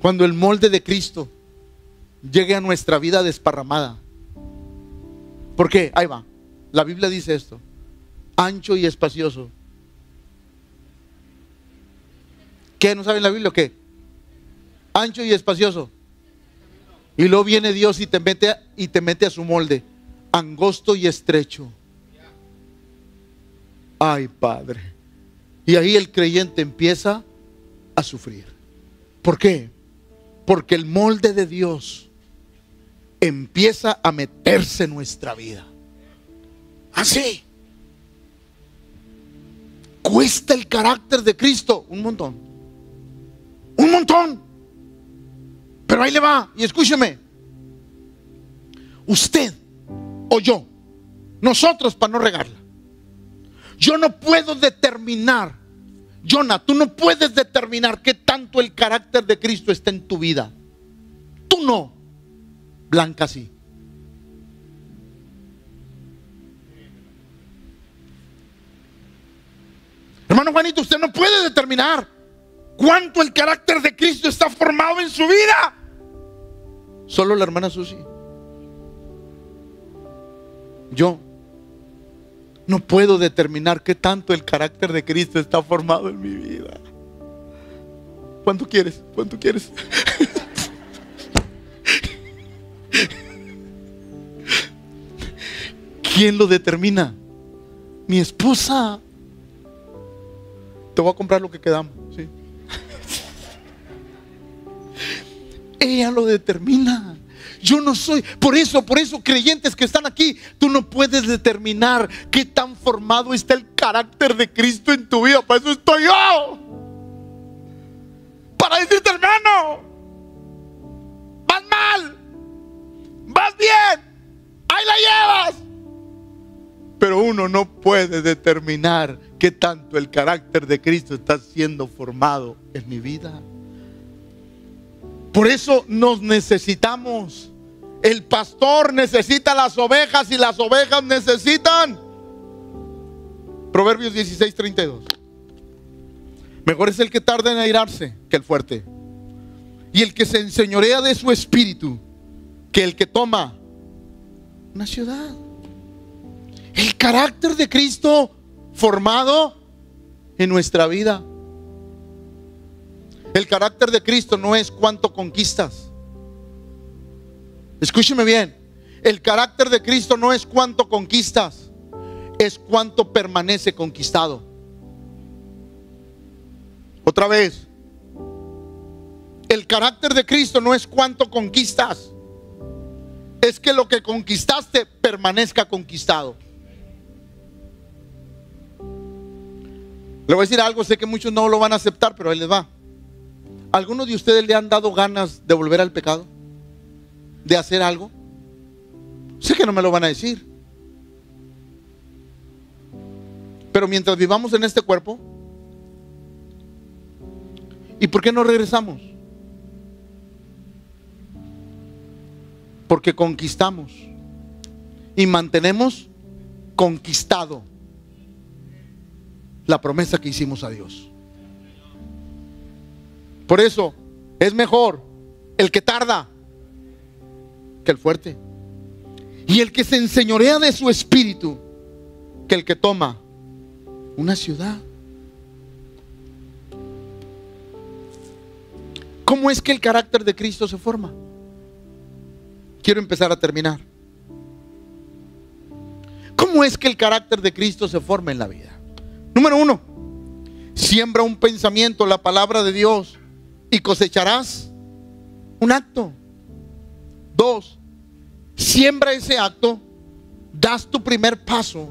Cuando el molde de Cristo llegue a nuestra vida desparramada. ¿Por qué? Ahí va. La Biblia dice esto. Ancho y espacioso. ¿Qué? ¿No saben la Biblia o qué? Ancho y espacioso. Y luego viene Dios y te mete, y te mete a su molde. Angosto y estrecho. Ay, Padre. Y ahí el creyente empieza a sufrir. ¿Por qué? Porque el molde de Dios empieza a meterse en nuestra vida. Así. Cuesta el carácter de Cristo un montón. Un montón. Pero ahí le va. Y escúcheme. Usted o yo. Nosotros para no regarla. Yo no puedo determinar. Jonah, tú no puedes determinar qué tanto el carácter de Cristo está en tu vida. Tú no. Blanca sí. Hermano Juanito, usted no puede determinar cuánto el carácter de Cristo está formado en su vida. Solo la hermana Susi. Yo no puedo determinar qué tanto el carácter de Cristo está formado en mi vida. ¿Cuánto quieres? ¿Cuánto quieres? ¿Quién lo determina? Mi esposa. Te voy a comprar lo que quedamos. ¿sí? Ella lo determina. Yo no soy, por eso, por eso creyentes que están aquí, tú no puedes determinar qué tan formado está el carácter de Cristo en tu vida. Para eso estoy yo. Para decirte, hermano, vas mal, vas bien, ahí la llevas. Pero uno no puede determinar qué tanto el carácter de Cristo está siendo formado en mi vida. Por eso nos necesitamos. El pastor necesita las ovejas y las ovejas necesitan. Proverbios 16, 32. Mejor es el que tarda en airarse que el fuerte. Y el que se enseñorea de su espíritu que el que toma una ciudad. El carácter de Cristo formado en nuestra vida. El carácter de Cristo no es cuánto conquistas. Escúcheme bien. El carácter de Cristo no es cuánto conquistas, es cuánto permanece conquistado. Otra vez. El carácter de Cristo no es cuánto conquistas, es que lo que conquistaste permanezca conquistado. Le voy a decir algo, sé que muchos no lo van a aceptar, pero ahí les va. ¿Algunos de ustedes le han dado ganas de volver al pecado? ¿De hacer algo? Sé que no me lo van a decir. Pero mientras vivamos en este cuerpo, ¿y por qué no regresamos? Porque conquistamos y mantenemos conquistado la promesa que hicimos a Dios. Por eso es mejor el que tarda que el fuerte. Y el que se enseñorea de su espíritu que el que toma una ciudad. ¿Cómo es que el carácter de Cristo se forma? Quiero empezar a terminar. ¿Cómo es que el carácter de Cristo se forma en la vida? Número uno, siembra un pensamiento, la palabra de Dios y cosecharás un acto. Dos, siembra ese acto, das tu primer paso.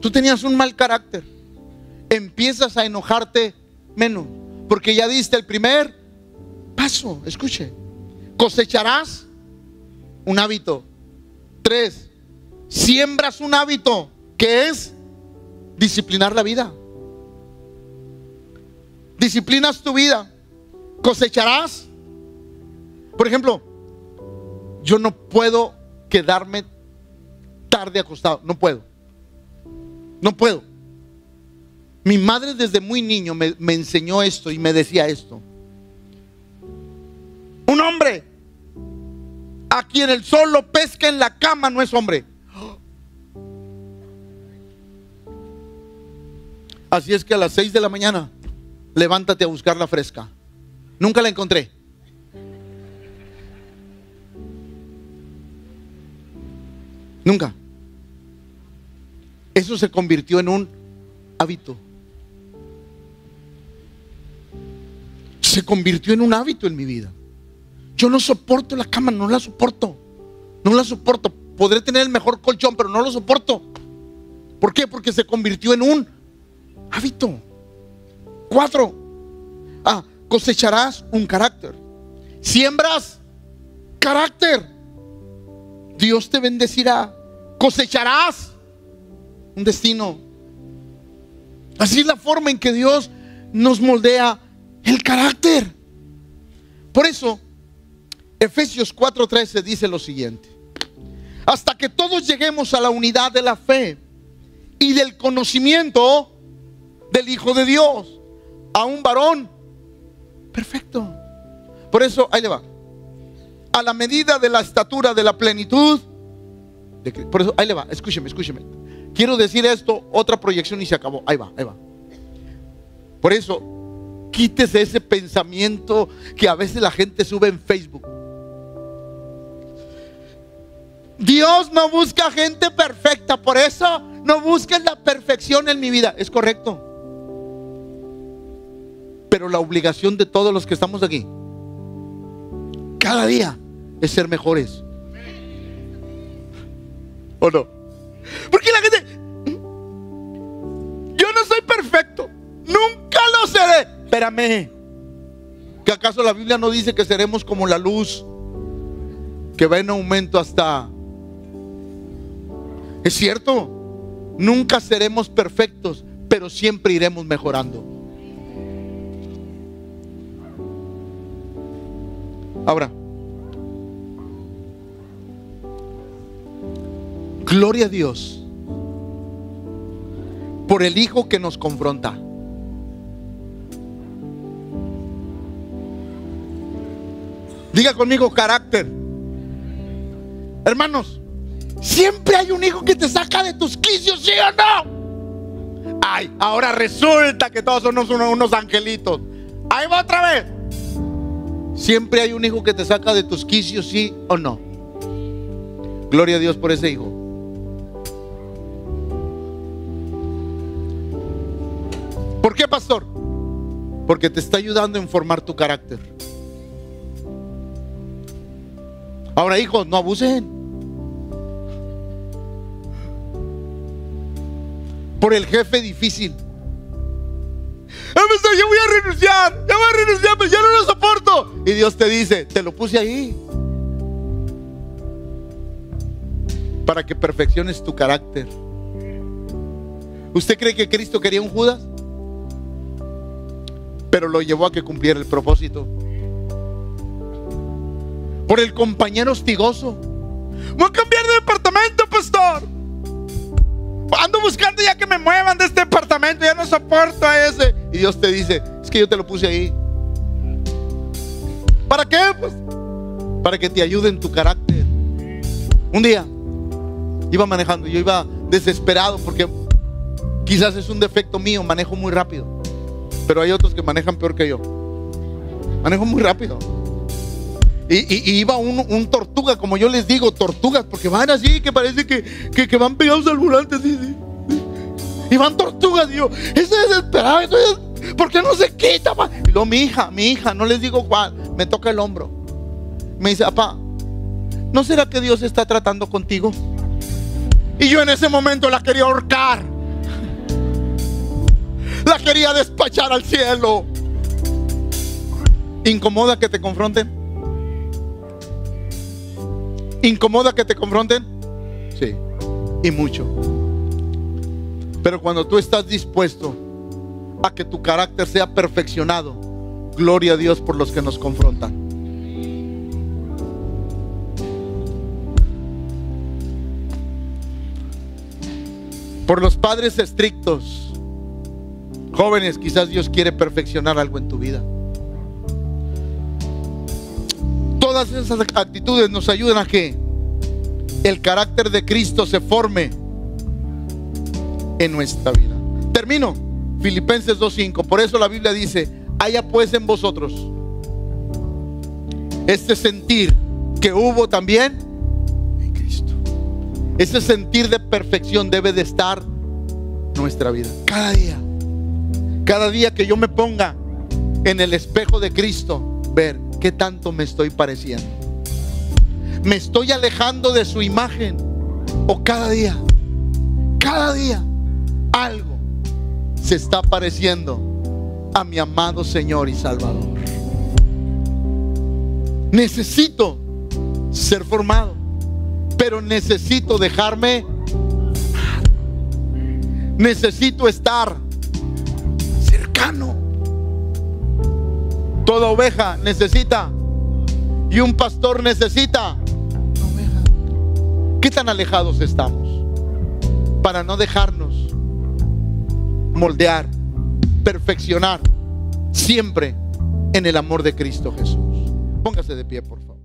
Tú tenías un mal carácter. Empiezas a enojarte menos, porque ya diste el primer paso. Escuche, cosecharás un hábito. Tres, siembras un hábito que es disciplinar la vida. Disciplinas tu vida cosecharás. Por ejemplo, yo no puedo quedarme tarde acostado, no puedo. No puedo. Mi madre desde muy niño me, enseñó esto y me decía esto. Un hombre a quien el sol lo pesca en la cama no es hombre. Así es que a las 6 de la mañana, levántate a buscar la fresca. Nunca la encontré. Nunca. Eso se convirtió en un hábito. se convirtió en un hábito en mi vida. Yo no soporto la cama, no la soporto. No la soporto. Podré tener el mejor colchón, pero no lo soporto. ¿Por qué? Porque se convirtió en un hábito. Cuatro. Ah, cosecharás un carácter. Siembras carácter. Dios te bendecirá. Cosecharás un destino. Así es la forma en que Dios nos moldea el carácter. Por eso, Efesios 4:13 dice lo siguiente. Hasta que todos lleguemos a la unidad de la fe y del conocimiento del Hijo de Dios, a un varón perfecto. Por eso, ahí le va. A la medida de la estatura de la plenitud. por eso, ahí le va. Escúcheme, escúcheme. Quiero decir esto, otra proyección y se acabó. Ahí va, ahí va. Por eso, quítese ese pensamiento que a veces la gente sube en Facebook. Dios no busca gente perfecta, por eso no busques la perfección en mi vida. Es correcto. Pero la obligación de todos los que estamos aquí, cada día, es ser mejores. ¿O no? Porque la gente, yo no soy perfecto, nunca lo seré. Espérame, ¿que acaso la Biblia no dice que seremos como la luz que va en aumento hasta... Es cierto, nunca seremos perfectos, pero siempre iremos mejorando. Ahora, Gloria a Dios por el Hijo que nos confronta. Diga conmigo carácter. Hermanos, siempre hay un hijo que te saca de tus quicios, ¿sí o no? Ay, ahora resulta que todos somos unos, angelitos. Ahí va otra vez. Siempre hay un hijo que te saca de tus quicios, ¿sí o no? Gloria a Dios por ese hijo. ¿Por qué, pastor? Porque te está ayudando en formar tu carácter. Ahora, hijos, no abusen. Por el jefe difícil. Ah, yo voy a renunciar, ya voy a renunciar, pero ya no lo soporto. Y Dios te dice, te lo puse ahí. Para que perfecciones tu carácter. ¿Usted cree que Cristo quería un Judas? pero lo llevó a que cumpliera el propósito. Por el compañero hostigoso. Voy a cambiar de departamento, pastor. Ando buscando ya que me muevan de este departamento, ya no soporto a ese. Y Dios te dice, es que yo te lo puse ahí. ¿Para qué? Pues para que te ayude en tu carácter. Un día iba manejando, yo iba desesperado porque quizás es un defecto mío, manejo muy rápido. Pero hay otros que manejan peor que yo. Manejo muy rápido. Y, iba un, tortuga, como yo les digo, tortugas, porque van así, que parece que, van pegados al volante. Y van tortugas, y yo, es desesperado, ¿por qué no se quita? Y luego mi hija, mi hija, no les digo cuál, me toca el hombro. Me dice, papá, ¿no será que Dios está tratando contigo? Y yo en ese momento la quería ahorcar la quería despachar al cielo. ¿Incomoda que te confronten? ¿Incomoda que te confronten? Sí, y mucho. Pero cuando tú estás dispuesto a que tu carácter sea perfeccionado, gloria a Dios por los que nos confrontan. Por los padres estrictos Jóvenes, quizás Dios quiere perfeccionar algo en tu vida. Todas esas actitudes nos ayudan a que el carácter de Cristo se forme en nuestra vida. Termino. Filipenses 2.5. Por eso la Biblia dice, haya pues en vosotros este sentir que hubo también en Cristo. Ese sentir de perfección debe de estar en nuestra vida. Cada día. Cada día que yo me ponga en el espejo de Cristo, ver qué tanto me estoy pareciendo. Me estoy alejando de su imagen. O cada día, cada día, algo se está pareciendo a mi amado Señor y Salvador. Necesito ser formado, pero necesito dejarme. Necesito estar cercano. Toda oveja necesita y un pastor necesita. ¿Qué tan alejados estamos para no dejarnos moldear, perfeccionar siempre en el amor de Cristo Jesús? Póngase de pie, por favor.